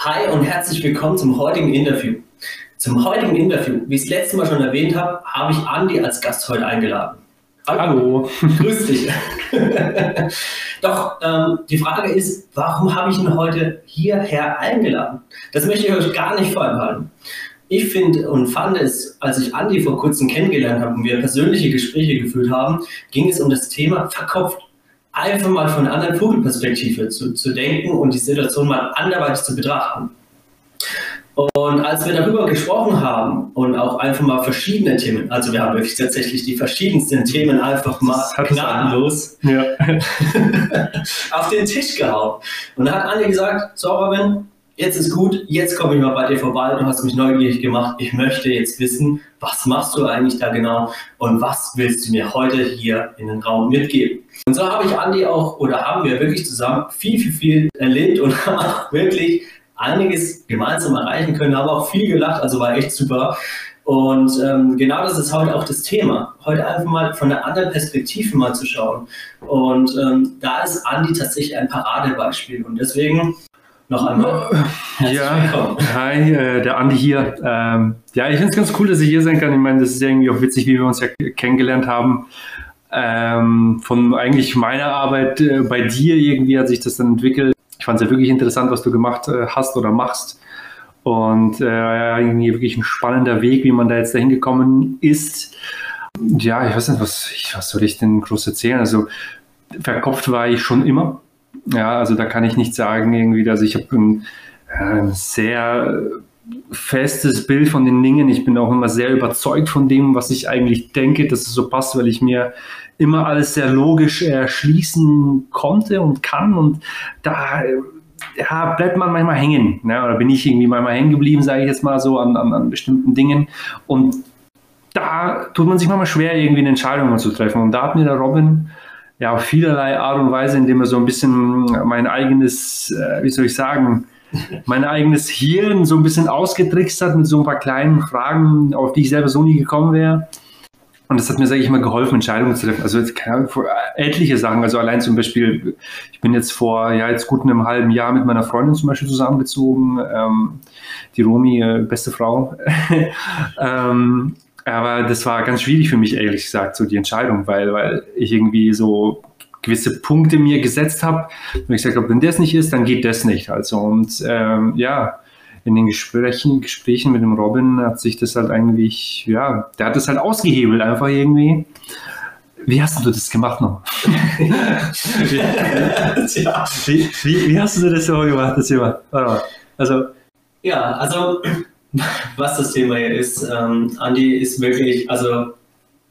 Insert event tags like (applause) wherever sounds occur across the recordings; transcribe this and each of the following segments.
Hi und herzlich willkommen zum heutigen Interview. Zum heutigen Interview, wie ich es letztes Mal schon erwähnt habe, habe ich Andi als Gast heute eingeladen. Hallo. Grüß dich. (laughs) Doch ähm, die Frage ist, warum habe ich ihn heute hierher eingeladen? Das möchte ich euch gar nicht vorenthalten. Ich finde und fand es, als ich Andi vor kurzem kennengelernt habe und wir persönliche Gespräche geführt haben, ging es um das Thema verkopft einfach mal von einer anderen Vogelperspektive zu, zu denken und die Situation mal anderweitig zu betrachten. Und als wir darüber gesprochen haben und auch einfach mal verschiedene Themen, also wir haben wirklich tatsächlich die verschiedensten Themen einfach mal gnadenlos ja. (laughs) auf den Tisch gehauen. Und da hat Anja gesagt, so Robin, jetzt ist gut, jetzt komme ich mal bei dir vorbei, du hast mich neugierig gemacht, ich möchte jetzt wissen, was machst du eigentlich da genau und was willst du mir heute hier in den Raum mitgeben. Und so habe ich Andi auch, oder haben wir wirklich zusammen viel, viel, viel erlebt und haben (laughs) auch wirklich einiges gemeinsam erreichen können, haben auch viel gelacht, also war echt super. Und ähm, genau das ist heute auch das Thema. Heute einfach mal von einer anderen Perspektive mal zu schauen. Und ähm, da ist Andi tatsächlich ein Paradebeispiel. Und deswegen noch einmal. Ja, hi, äh, der Andi hier. Ähm, ja, ich finde es ganz cool, dass ich hier sein kann. Ich meine, das ist irgendwie auch witzig, wie wir uns ja kennengelernt haben. Ähm, von eigentlich meiner Arbeit äh, bei dir irgendwie hat sich das dann entwickelt. Ich fand es ja wirklich interessant, was du gemacht äh, hast oder machst. Und äh, irgendwie wirklich ein spannender Weg, wie man da jetzt dahin gekommen ist. Ja, ich weiß nicht, was, was soll ich denn groß erzählen? Also verkopft war ich schon immer ja, also da kann ich nicht sagen, irgendwie, dass ich habe ein, ein sehr festes Bild von den Dingen. Ich bin auch immer sehr überzeugt von dem, was ich eigentlich denke, dass es so passt, weil ich mir immer alles sehr logisch erschließen konnte und kann. Und da ja, bleibt man manchmal hängen. Ne? Oder bin ich irgendwie manchmal hängen geblieben, sage ich jetzt mal so, an, an, an bestimmten Dingen. Und da tut man sich manchmal schwer, irgendwie eine Entscheidung zu treffen. Und da hat mir der Robin ja, auf vielerlei Art und Weise, indem er so ein bisschen mein eigenes, äh, wie soll ich sagen, mein eigenes Hirn so ein bisschen ausgetrickst hat mit so ein paar kleinen Fragen, auf die ich selber so nie gekommen wäre. Und das hat mir, sage ich mal, geholfen, Entscheidungen zu treffen. Also keine Ahnung, etliche Sachen. Also allein zum Beispiel, ich bin jetzt vor ja jetzt gut einem halben Jahr mit meiner Freundin zum Beispiel zusammengezogen. Ähm, die Romi, äh, beste Frau. (laughs) ähm, aber das war ganz schwierig für mich, ehrlich gesagt, so die Entscheidung, weil, weil ich irgendwie so gewisse Punkte mir gesetzt habe und ich gesagt habe, wenn das nicht ist, dann geht das nicht. Also und ähm, ja, in den Gesprächen, Gesprächen mit dem Robin hat sich das halt eigentlich, ja, der hat das halt ausgehebelt einfach irgendwie. Wie hast du das gemacht noch? (laughs) wie, wie, wie, hast du das so gemacht, das Thema? Also, ja, also was das Thema hier ist. Ähm, Andi ist wirklich, also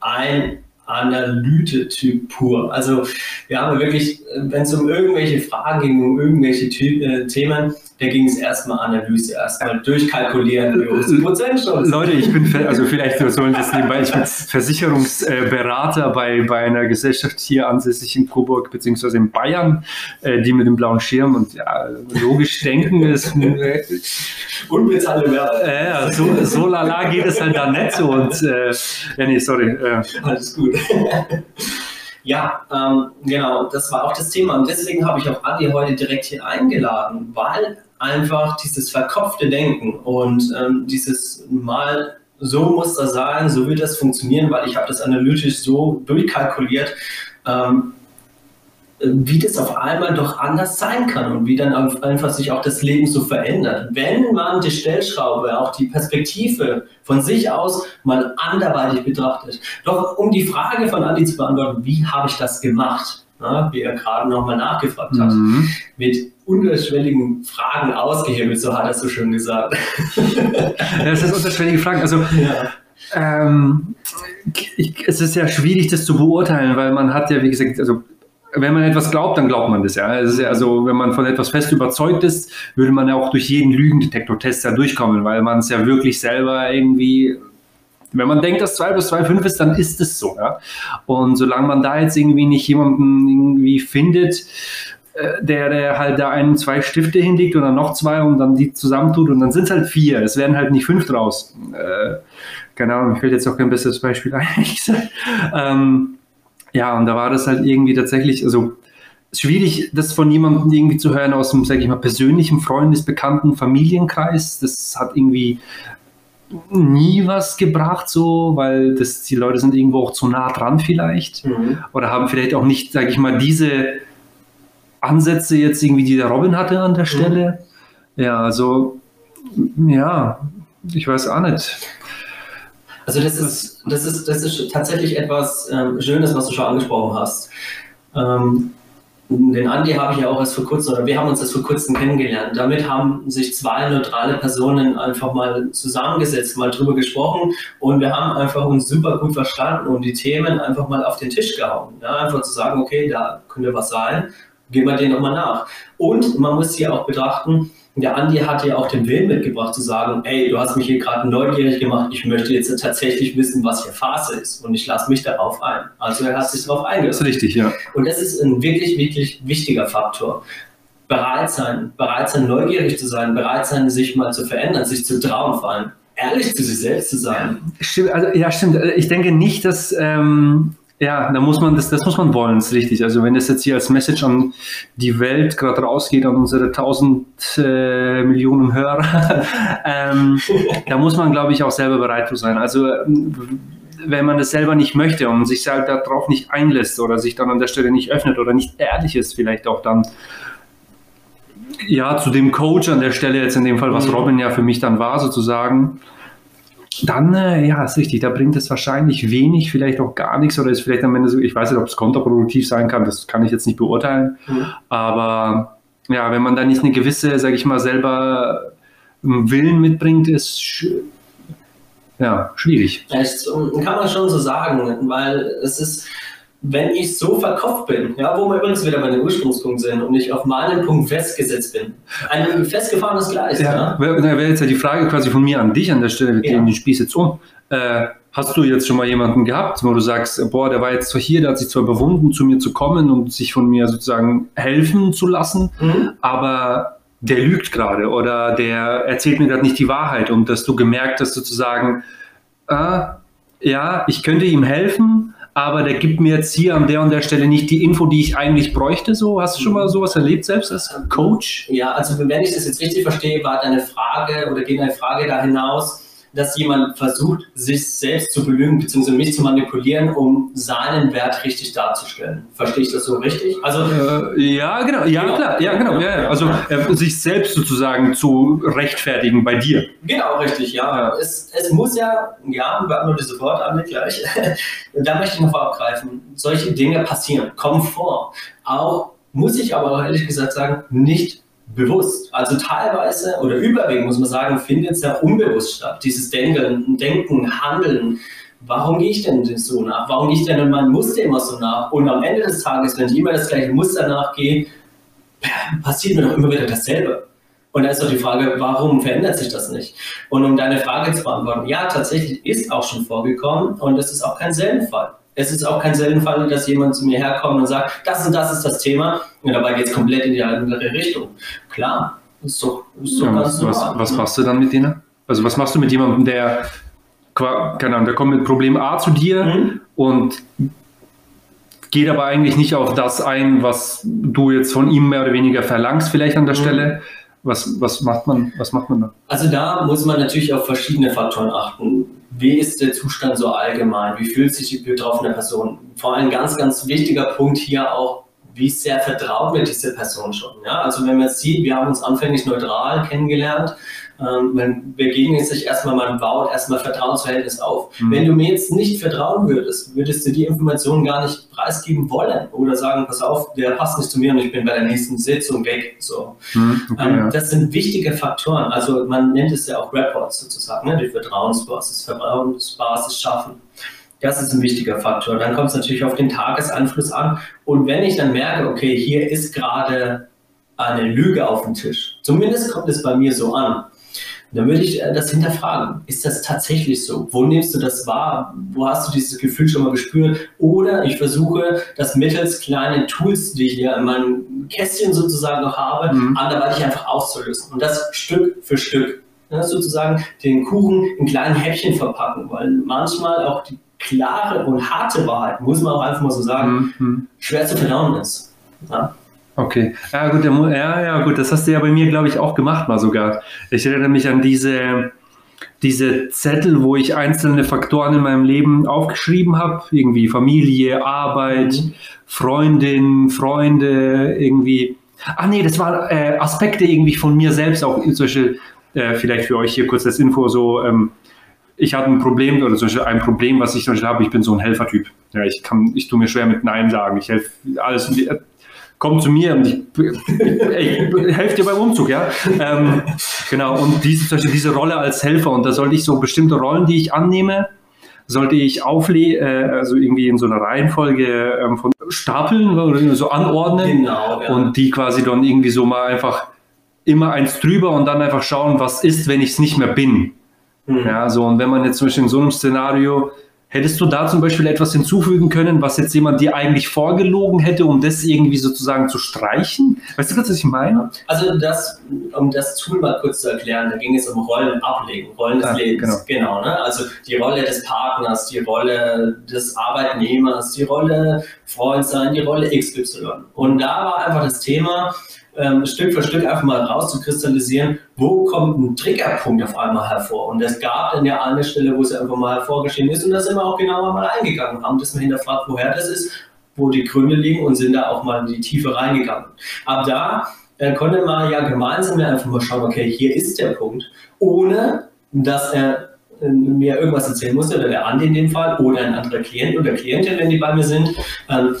ein Analyte-Typ pur. Also wir haben wirklich, wenn es um irgendwelche Fragen ging, um irgendwelche Ty äh, Themen, da ging es erstmal Analyse, erstmal durchkalkulieren, wie hoch Prozentschutz. Leute, ich bin, also vielleicht sollen das nebenbei, ich bin Versicherungsberater bei, bei einer Gesellschaft hier ansässig in Coburg beziehungsweise in Bayern, äh, die mit dem blauen Schirm und ja, logisch denken ist. Äh, (laughs) Unbezahlte Werbung. Äh, ja, so, so lala geht es halt da nicht so und, äh, ja, nee, sorry. Äh. Alles gut. Ja, ähm, genau, das war auch das Thema. Und deswegen habe ich auch Adi heute direkt hier eingeladen, weil einfach dieses verkopfte Denken und ähm, dieses mal so muss das sein, so wird das funktionieren, weil ich habe das analytisch so durchkalkuliert, ähm, wie das auf einmal doch anders sein kann und wie dann einfach sich auch das Leben so verändert. Wenn man die Stellschraube, auch die Perspektive von sich aus mal anderweitig betrachtet. Doch um die Frage von Andi zu beantworten, wie habe ich das gemacht? Na, wie er gerade nochmal nachgefragt hat, mhm. mit unterschwelligen Fragen ausgehebelt, so hat er so schön gesagt. (laughs) Das ist unterschwellige Fragen. Also ja. ähm, ich, es ist ja schwierig, das zu beurteilen, weil man hat ja, wie gesagt, also wenn man etwas glaubt, dann glaubt man das ja. Ist ja also, wenn man von etwas fest überzeugt ist, würde man ja auch durch jeden Lügendetektor-Test ja durchkommen, weil man es ja wirklich selber irgendwie, wenn man denkt, dass 2 plus 2 5 ist, dann ist es so. Ja? Und solange man da jetzt irgendwie nicht jemanden irgendwie findet, äh, der, der halt da einen zwei Stifte hinlegt oder noch zwei und dann die zusammentut und dann sind es halt vier. Es werden halt nicht fünf draus. Äh, keine Ahnung, mir fällt jetzt auch kein besseres Beispiel ein, (laughs) Ähm, ja, und da war das halt irgendwie tatsächlich, also schwierig, das von jemandem irgendwie zu hören aus dem, sage ich mal, persönlichen Freundes, Bekannten, Familienkreis. Das hat irgendwie nie was gebracht, so, weil das, die Leute sind irgendwo auch zu nah dran vielleicht mhm. oder haben vielleicht auch nicht, sage ich mal, diese Ansätze jetzt irgendwie, die der Robin hatte an der mhm. Stelle. Mhm. Ja, also ja, ich weiß auch nicht. Also das ist, das ist, das ist tatsächlich etwas ähm, Schönes, was du schon angesprochen hast. Ähm, den Andi habe ich ja auch erst vor kurzem, oder wir haben uns erst vor kurzem kennengelernt. Damit haben sich zwei neutrale Personen einfach mal zusammengesetzt, mal drüber gesprochen und wir haben einfach uns super gut verstanden und die Themen einfach mal auf den Tisch gehauen. Ja, einfach zu sagen, okay, da könnte was sein, gehen wir denen nochmal nach. Und man muss hier auch betrachten, der Andi hat ja auch den Willen mitgebracht zu sagen, ey, du hast mich hier gerade neugierig gemacht, ich möchte jetzt tatsächlich wissen, was hier Phase ist und ich lasse mich darauf ein. Also er hat sich darauf eingelassen. Das ist richtig, ja. Und das ist ein wirklich, wirklich wichtiger Faktor. Bereit sein, bereit sein, neugierig zu sein, bereit sein, sich mal zu verändern, sich zu trauen vor allem ehrlich zu sich selbst zu sein. Stimmt, also, ja, stimmt. Ich denke nicht, dass ähm, ja, da muss man das, das muss man wollen, ist richtig. Also wenn das jetzt hier als Message an die Welt gerade rausgeht, an unsere tausend äh, Millionen Hörer, (laughs) ähm, da muss man, glaube ich, auch selber bereit zu sein. Also wenn man das selber nicht möchte und sich halt darauf nicht einlässt oder sich dann an der Stelle nicht öffnet oder nicht ehrlich ist, vielleicht auch dann ja zu dem Coach an der Stelle jetzt in dem Fall, was mhm. Robin ja für mich dann war, sozusagen dann, äh, ja, ist richtig, da bringt es wahrscheinlich wenig, vielleicht auch gar nichts oder ist vielleicht am Ende so, ich weiß nicht, ob es kontraproduktiv sein kann, das kann ich jetzt nicht beurteilen, mhm. aber ja, wenn man da nicht eine gewisse, sage ich mal, selber ähm, Willen mitbringt, ist sch ja, schwierig. Echt, kann man schon so sagen, weil es ist, wenn ich so verkopft bin, ja, wo wir übrigens wieder bei dem Ursprungspunkt sind und ich auf meinen Punkt festgesetzt bin. Ein festgefahrenes Gleis. Ja, ja. Da wäre jetzt ja die Frage quasi von mir an dich an der Stelle, wir ja. den Spieß jetzt um. Äh, hast du jetzt schon mal jemanden gehabt, wo du sagst, boah, der war jetzt zwar hier, der hat sich zwar bewunden, zu mir zu kommen und sich von mir sozusagen helfen zu lassen, mhm. aber der lügt gerade oder der erzählt mir gerade nicht die Wahrheit und dass du gemerkt hast sozusagen, ah, ja, ich könnte ihm helfen, aber der gibt mir jetzt hier an der und der Stelle nicht die Info, die ich eigentlich bräuchte. So, hast du schon mal sowas erlebt selbst als Coach? Ja, also wenn ich das jetzt richtig verstehe, war deine Frage oder geht deine Frage da hinaus, dass jemand versucht, sich selbst zu belügen bzw. mich zu manipulieren, um seinen Wert richtig darzustellen. Verstehe ich das so richtig? Also äh, ja, genau, ja genau. klar, ja genau, ja, ja. also äh, sich selbst sozusagen zu rechtfertigen bei dir. Genau, richtig, ja. ja. Es, es muss ja, ja, wir haben nur diese Worte an gleich. (laughs) da möchte ich noch vorabgreifen. Solche Dinge passieren, kommen vor. Auch muss ich aber auch ehrlich gesagt sagen, nicht bewusst. Also teilweise oder überwiegend muss man sagen, findet es ja unbewusst statt. Dieses Denken, Denken, Handeln. Warum gehe ich denn so nach? Warum gehe ich denn in meinem Muster immer so nach? Und am Ende des Tages, wenn ich immer das gleiche Muster nachgehe, passiert mir doch immer wieder dasselbe. Und da ist doch die Frage, warum verändert sich das nicht? Und um deine Frage zu beantworten, ja, tatsächlich ist auch schon vorgekommen und das ist auch kein Seltenfall. Es ist auch kein Seltenfall, dass jemand zu mir herkommt und sagt, das und das ist das Thema. Und dabei geht es komplett in die andere Richtung. Klar, ist doch, ist doch ja, ganz was, normal. Was, was machst du dann mit denen? Also was machst du mit jemandem, der, keine Ahnung, der kommt mit Problem A zu dir mhm. und geht aber eigentlich nicht auf das ein, was du jetzt von ihm mehr oder weniger verlangst, vielleicht an der mhm. Stelle. Was, was, macht man, was macht man da? Also da muss man natürlich auf verschiedene Faktoren achten wie ist der Zustand so allgemein? Wie fühlt sich die betroffene Person? Vor allem ganz, ganz wichtiger Punkt hier auch, wie sehr vertraut mir diese Person schon? Ja? Also wenn man sieht, wir haben uns anfänglich neutral kennengelernt, ähm, man begegnet sich erstmal, man baut erstmal Vertrauensverhältnis auf. Mhm. Wenn du mir jetzt nicht vertrauen würdest, würdest du die Informationen gar nicht preisgeben wollen oder sagen, pass auf, der passt nicht zu mir und ich bin bei der nächsten Sitzung weg. So. Mhm, okay, ähm, ja. Das sind wichtige Faktoren. Also man nennt es ja auch Reports sozusagen, ne? die Vertrauensbasis, Vertrauensbasis schaffen. Das ist ein wichtiger Faktor. Dann kommt es natürlich auf den Tagesanfluss an. Und wenn ich dann merke, okay, hier ist gerade eine Lüge auf dem Tisch, zumindest kommt es bei mir so an, dann würde ich äh, das hinterfragen. Ist das tatsächlich so? Wo nimmst du das wahr? Wo hast du dieses Gefühl schon mal gespürt? Oder ich versuche, das mittels kleinen Tools, die ich hier in meinem Kästchen sozusagen noch habe, mhm. anderweitig einfach auszulösen. Und das Stück für Stück. Ja, sozusagen den Kuchen in kleinen Häppchen verpacken, weil manchmal auch die klare und harte Wahrheit, muss man auch einfach mal so sagen, mhm. schwer zu verdauen ist. Ja? Okay, ja gut, ja, ja gut, das hast du ja bei mir, glaube ich, auch gemacht mal sogar. Ich erinnere mich an diese, diese Zettel, wo ich einzelne Faktoren in meinem Leben aufgeschrieben habe, irgendwie Familie, Arbeit, mhm. Freundin, Freunde, irgendwie. Ah nee, das waren äh, Aspekte irgendwie von mir selbst, auch solche, äh, vielleicht für euch hier kurz als Info, so ähm, ich hatte ein Problem oder zum Beispiel ein Problem, was ich zum Beispiel habe, ich bin so ein Helfertyp. Ja, ich kann, ich tue mir schwer mit Nein sagen. Ich helfe alles, komm zu mir und ich, ich, ich helfe dir beim Umzug, ja. Ähm, genau, und diese, diese Rolle als Helfer, und da sollte ich so bestimmte Rollen, die ich annehme, sollte ich auflegen, äh, also irgendwie in so einer Reihenfolge ähm, von Stapeln oder so anordnen genau, ja. und die quasi dann irgendwie so mal einfach immer eins drüber und dann einfach schauen, was ist, wenn ich es nicht mehr bin. Mhm. Ja, so, und wenn man jetzt zum Beispiel in so einem Szenario Hättest du da zum Beispiel etwas hinzufügen können, was jetzt jemand dir eigentlich vorgelogen hätte, um das irgendwie sozusagen zu streichen? Weißt du, was ich meine? Also das, um das Tool mal kurz zu erklären, da ging es um Rollen ablegen, Rollen des ah, Lebens. Genau. genau ne? Also die Rolle des Partners, die Rolle des Arbeitnehmers, die Rolle Freund sein, die Rolle XY. Und da war einfach das Thema, ähm, Stück für Stück einfach mal rauszukristallisieren, wo kommt ein Triggerpunkt auf einmal hervor. Und es gab dann ja eine Stelle, wo es einfach mal hervorgeschehen ist und da sind wir auch genauer mal eingegangen, haben das mal hinterfragt, woher das ist, wo die Gründe liegen und sind da auch mal in die Tiefe reingegangen. Ab da äh, konnte man ja gemeinsam einfach mal schauen, okay, hier ist der Punkt, ohne dass er äh, mir irgendwas erzählen musste, oder der Andi in dem Fall, oder ein anderer Klient oder Klientin, wenn die bei mir sind, ähm,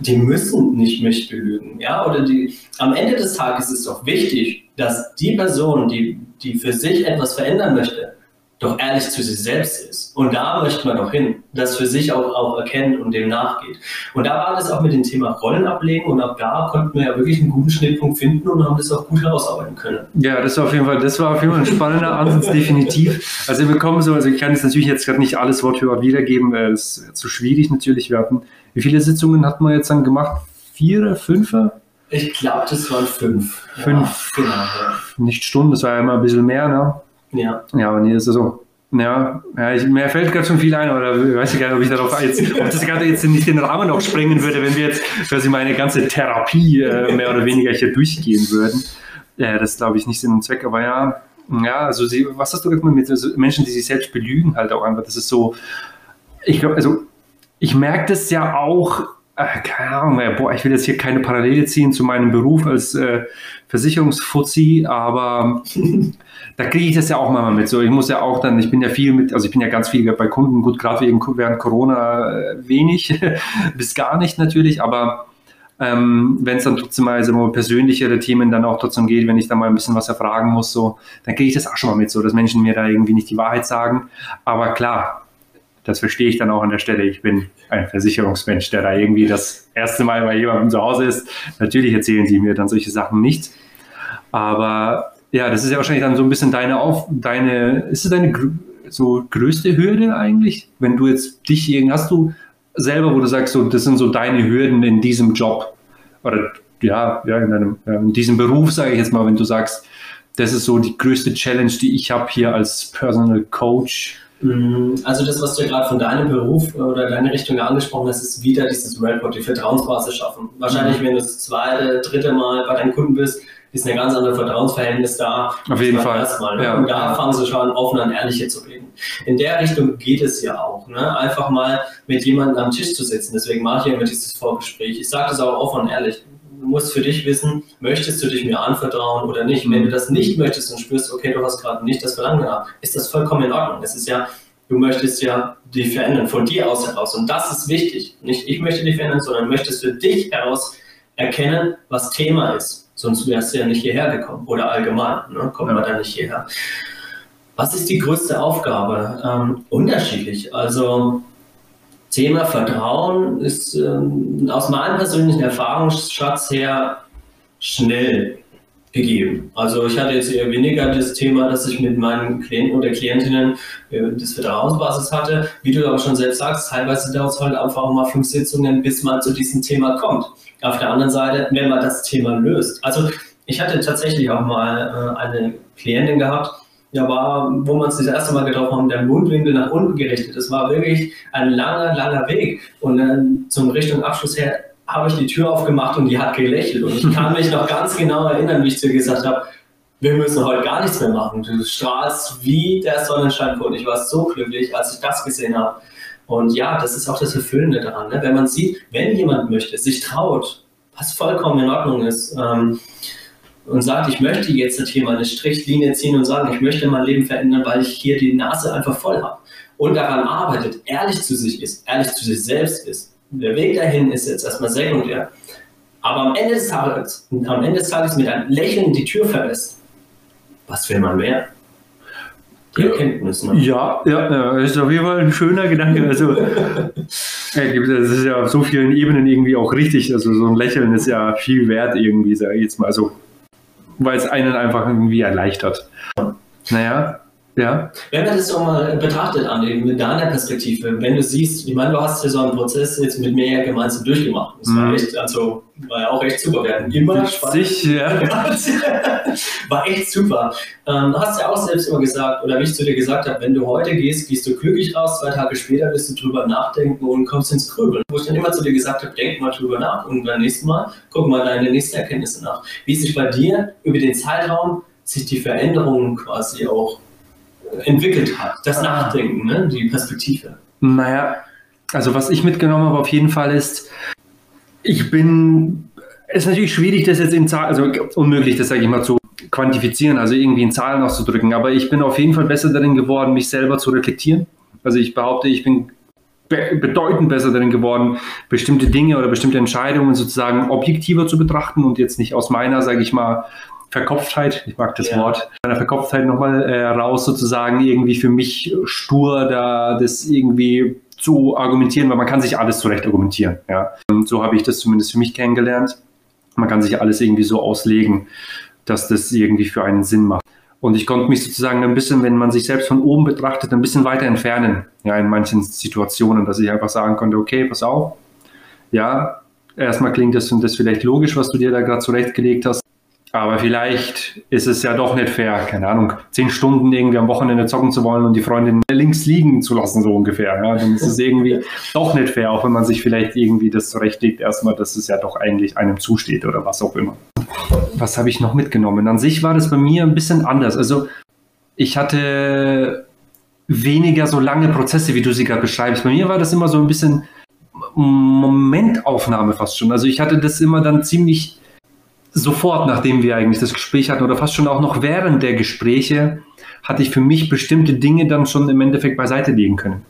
die müssen nicht mich belügen. Ja? Oder die, am Ende des Tages ist es doch wichtig, dass die Person, die, die für sich etwas verändern möchte, doch ehrlich zu sich selbst ist. Und da möchte man doch hin, das für sich auch, auch erkennt und dem nachgeht. Und da war das auch mit dem Thema Rollen ablegen und ab da konnten wir ja wirklich einen guten Schnittpunkt finden und haben das auch gut herausarbeiten können. Ja, das war auf jeden Fall, das war auf jeden Fall ein spannender (laughs) Ansatz, definitiv. Also wir kommen so, also ich kann jetzt natürlich jetzt gerade nicht alles Wort für Wort wiedergeben, das ist zu schwierig natürlich. Wir hatten wie viele Sitzungen hat man jetzt dann gemacht? Vier, fünf? Ich glaube, das waren fünf. Fünf. Ja, genau. Nicht Stunden, das war ja immer ein bisschen mehr, ne? Ja. Ja, aber nee, ist so. Ja, ja ich, mir fällt gerade schon viel ein, oder ich weiß gar nicht, ob ich darauf jetzt, ob das gerade jetzt nicht den Rahmen noch sprengen würde, wenn wir jetzt quasi meine ganze Therapie äh, mehr oder weniger hier durchgehen würden. Ja, das glaube ich nicht Sinn und Zweck, aber ja, ja, also sie, was hast du gesagt mit also Menschen, die sich selbst belügen, halt auch einfach, das ist so, ich glaube, also ich merke das ja auch, äh, keine Ahnung, boah, ich will jetzt hier keine Parallele ziehen zu meinem Beruf als äh, Versicherungsfuzzi, aber (laughs) da kriege ich das ja auch mal mit. So, ich muss ja auch dann, ich bin ja viel mit, also ich bin ja ganz viel bei Kunden, gut, gerade während Corona äh, wenig, (laughs) bis gar nicht natürlich, aber ähm, wenn es dann trotzdem mal so persönlichere Themen dann auch trotzdem geht, wenn ich da mal ein bisschen was erfragen muss, so, dann kriege ich das auch schon mal mit, so, dass Menschen mir da irgendwie nicht die Wahrheit sagen. Aber klar, das verstehe ich dann auch an der Stelle. Ich bin ein Versicherungsmensch, der da irgendwie das erste Mal bei jemandem zu Hause ist. Natürlich erzählen sie mir dann solche Sachen nicht. Aber ja, das ist ja wahrscheinlich dann so ein bisschen deine auf, deine, ist es deine so größte Hürde eigentlich? Wenn du jetzt dich, hast du selber, wo du sagst, so, das sind so deine Hürden in diesem Job oder ja, ja, in, deinem, in diesem Beruf, sage ich jetzt mal, wenn du sagst, das ist so die größte Challenge, die ich habe hier als Personal Coach also das, was du gerade von deinem Beruf oder deine Richtung angesprochen hast, ist wieder dieses Rapport, die Vertrauensbasis schaffen. Wahrscheinlich, mhm. wenn du das zweite, dritte Mal bei deinem Kunden bist, ist ein ganz anderes Vertrauensverhältnis da. Auf jeden Fall. Erstmal, ne? ja. Und da fangen sie schon an, offen und ehrlicher zu reden. In der Richtung geht es ja auch. Ne? Einfach mal mit jemandem am Tisch zu sitzen. Deswegen mache ich ja immer dieses Vorgespräch. Ich sage das auch offen und ehrlich musst für dich wissen, möchtest du dich mir anvertrauen oder nicht. Wenn du das nicht möchtest und spürst, okay, du hast gerade nicht das Verlangen gehabt, ist das vollkommen in Ordnung. Es ist ja, du möchtest ja dich verändern, von dir aus heraus. Und das ist wichtig. Nicht ich möchte dich verändern, sondern möchtest für dich heraus erkennen, was Thema ist. Sonst wärst du ja nicht hierher gekommen. Oder allgemein, ne? ja. man dann nicht hierher. Was ist die größte Aufgabe? Ähm, unterschiedlich. Also Thema Vertrauen ist ähm, aus meinem persönlichen Erfahrungsschatz her schnell gegeben. Also ich hatte jetzt eher weniger das Thema, dass ich mit meinen Klienten oder Klientinnen äh, das Vertrauensbasis hatte. Wie du aber schon selbst sagst, teilweise dauert es halt einfach mal fünf Sitzungen, bis man zu diesem Thema kommt. Auf der anderen Seite, wenn man das Thema löst. Also ich hatte tatsächlich auch mal äh, eine Klientin gehabt, ja, war, wo wir uns das erste Mal getroffen haben, der Mundwinkel nach unten gerichtet. Das war wirklich ein langer, langer Weg. Und dann zum Richtung Abschluss her habe ich die Tür aufgemacht und die hat gelächelt. Und ich kann mich noch ganz genau erinnern, wie ich zu ihr gesagt habe, wir müssen heute gar nichts mehr machen. Du strahlst wie der Sonnenschein vor. Und ich war so glücklich, als ich das gesehen habe. Und ja, das ist auch das Erfüllende daran. Ne? Wenn man sieht, wenn jemand möchte, sich traut, was vollkommen in Ordnung ist, ähm, und sagt, ich möchte jetzt hier mal eine Strichlinie ziehen und sagen, ich möchte mein Leben verändern, weil ich hier die Nase einfach voll habe und daran arbeitet, ehrlich zu sich ist, ehrlich zu sich selbst ist. Der Weg dahin ist jetzt erstmal sekundär. Aber am Ende des Tages, am Ende des Tages mit einem Lächeln die Tür verlässt, was will man mehr? Die Erkenntnis. Ne? Ja, ja, ja, ist auf jeden Fall ein schöner Gedanke. Also, (laughs) das ist ja auf so vielen Ebenen irgendwie auch richtig. Also, so ein Lächeln ist ja viel wert, irgendwie, sage ich jetzt mal. Also, weil es einen einfach irgendwie erleichtert. Naja, ja. Wenn man das so mal betrachtet, Andi, mit deiner Perspektive, wenn du siehst, ich meine, du hast ja so einen Prozess jetzt mit mir ja gemeinsam durchgemacht. Das war mhm. echt, also war ja auch echt super. Wir hatten immer Spaß. Ja. (laughs) war echt super. Ähm, hast ja auch selbst immer gesagt, oder wie ich zu dir gesagt habe, wenn du heute gehst, gehst du glücklich raus, zwei Tage später wirst du drüber nachdenken und kommst ins Grübeln. Wo ich dann immer zu dir gesagt habe, denk mal drüber nach und beim nächsten Mal guck mal deine nächsten Erkenntnisse nach. Wie sich bei dir über den Zeitraum sich die Veränderungen quasi auch entwickelt hat. Das. Nachdenken, ne? die Perspektive. Naja, also was ich mitgenommen habe auf jeden Fall ist, ich bin, es ist natürlich schwierig, das jetzt in Zahlen, also unmöglich, das sage ich mal zu quantifizieren, also irgendwie in Zahlen auszudrücken, aber ich bin auf jeden Fall besser darin geworden, mich selber zu reflektieren. Also ich behaupte, ich bin bedeutend besser darin geworden, bestimmte Dinge oder bestimmte Entscheidungen sozusagen objektiver zu betrachten und jetzt nicht aus meiner, sage ich mal, Verkopftheit, ich mag das ja. Wort, meiner Verkopftheit nochmal äh, raus, sozusagen irgendwie für mich stur da das irgendwie zu argumentieren, weil man kann sich alles zurecht argumentieren. Ja. Und so habe ich das zumindest für mich kennengelernt. Man kann sich alles irgendwie so auslegen, dass das irgendwie für einen Sinn macht. Und ich konnte mich sozusagen ein bisschen, wenn man sich selbst von oben betrachtet, ein bisschen weiter entfernen, ja, in manchen Situationen, dass ich einfach sagen konnte, okay, pass auf, ja, erstmal klingt das und das vielleicht logisch, was du dir da gerade zurechtgelegt hast, aber vielleicht ist es ja doch nicht fair, keine Ahnung, zehn Stunden irgendwie am Wochenende zocken zu wollen und die Freundin links liegen zu lassen, so ungefähr. Ja, dann ist es irgendwie doch nicht fair, auch wenn man sich vielleicht irgendwie das zurechtlegt, erstmal, dass es ja doch eigentlich einem zusteht oder was auch immer. Was habe ich noch mitgenommen? An sich war das bei mir ein bisschen anders. Also ich hatte weniger so lange Prozesse, wie du sie gerade beschreibst. Bei mir war das immer so ein bisschen Momentaufnahme fast schon. Also ich hatte das immer dann ziemlich sofort, nachdem wir eigentlich das Gespräch hatten oder fast schon auch noch während der Gespräche, hatte ich für mich bestimmte Dinge dann schon im Endeffekt beiseite legen können.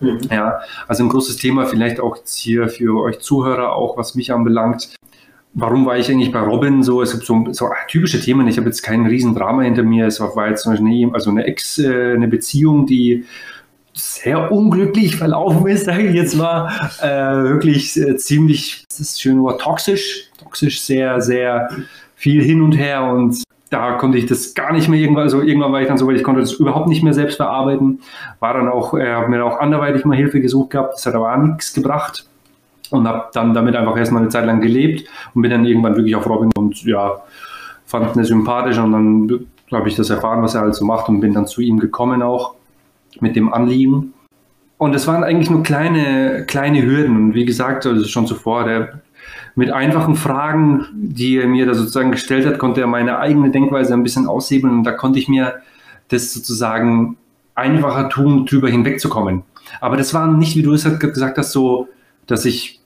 Mhm. Ja, also ein großes Thema vielleicht auch jetzt hier für euch Zuhörer, auch was mich anbelangt. Warum war ich eigentlich bei Robin so? Es gibt so, so typische Themen. Ich habe jetzt kein Riesendrama hinter mir. Es war jetzt zum Beispiel eine, also eine Ex, äh, eine Beziehung, die sehr unglücklich verlaufen ist, (laughs) sage ich jetzt mal. Äh, wirklich äh, ziemlich, das ist schön Wort, toxisch. Toxisch, sehr, sehr viel hin und her und da konnte ich das gar nicht mehr irgendwann, also irgendwann war ich dann so weit, ich konnte das überhaupt nicht mehr selbst verarbeiten. War dann auch, äh, habe mir auch anderweitig mal Hilfe gesucht gehabt, das hat aber auch nichts gebracht und habe dann damit einfach erstmal eine Zeit lang gelebt und bin dann irgendwann wirklich auf Robin und ja, fand ihn sympathisch und dann habe ich das erfahren, was er halt so macht und bin dann zu ihm gekommen auch mit dem Anliegen. Und es waren eigentlich nur kleine, kleine Hürden. Und wie gesagt, also schon zuvor, der, mit einfachen Fragen, die er mir da sozusagen gestellt hat, konnte er meine eigene Denkweise ein bisschen aushebeln. Und da konnte ich mir das sozusagen einfacher tun, drüber hinwegzukommen. Aber das war nicht, wie du es gesagt hast, so, dass ich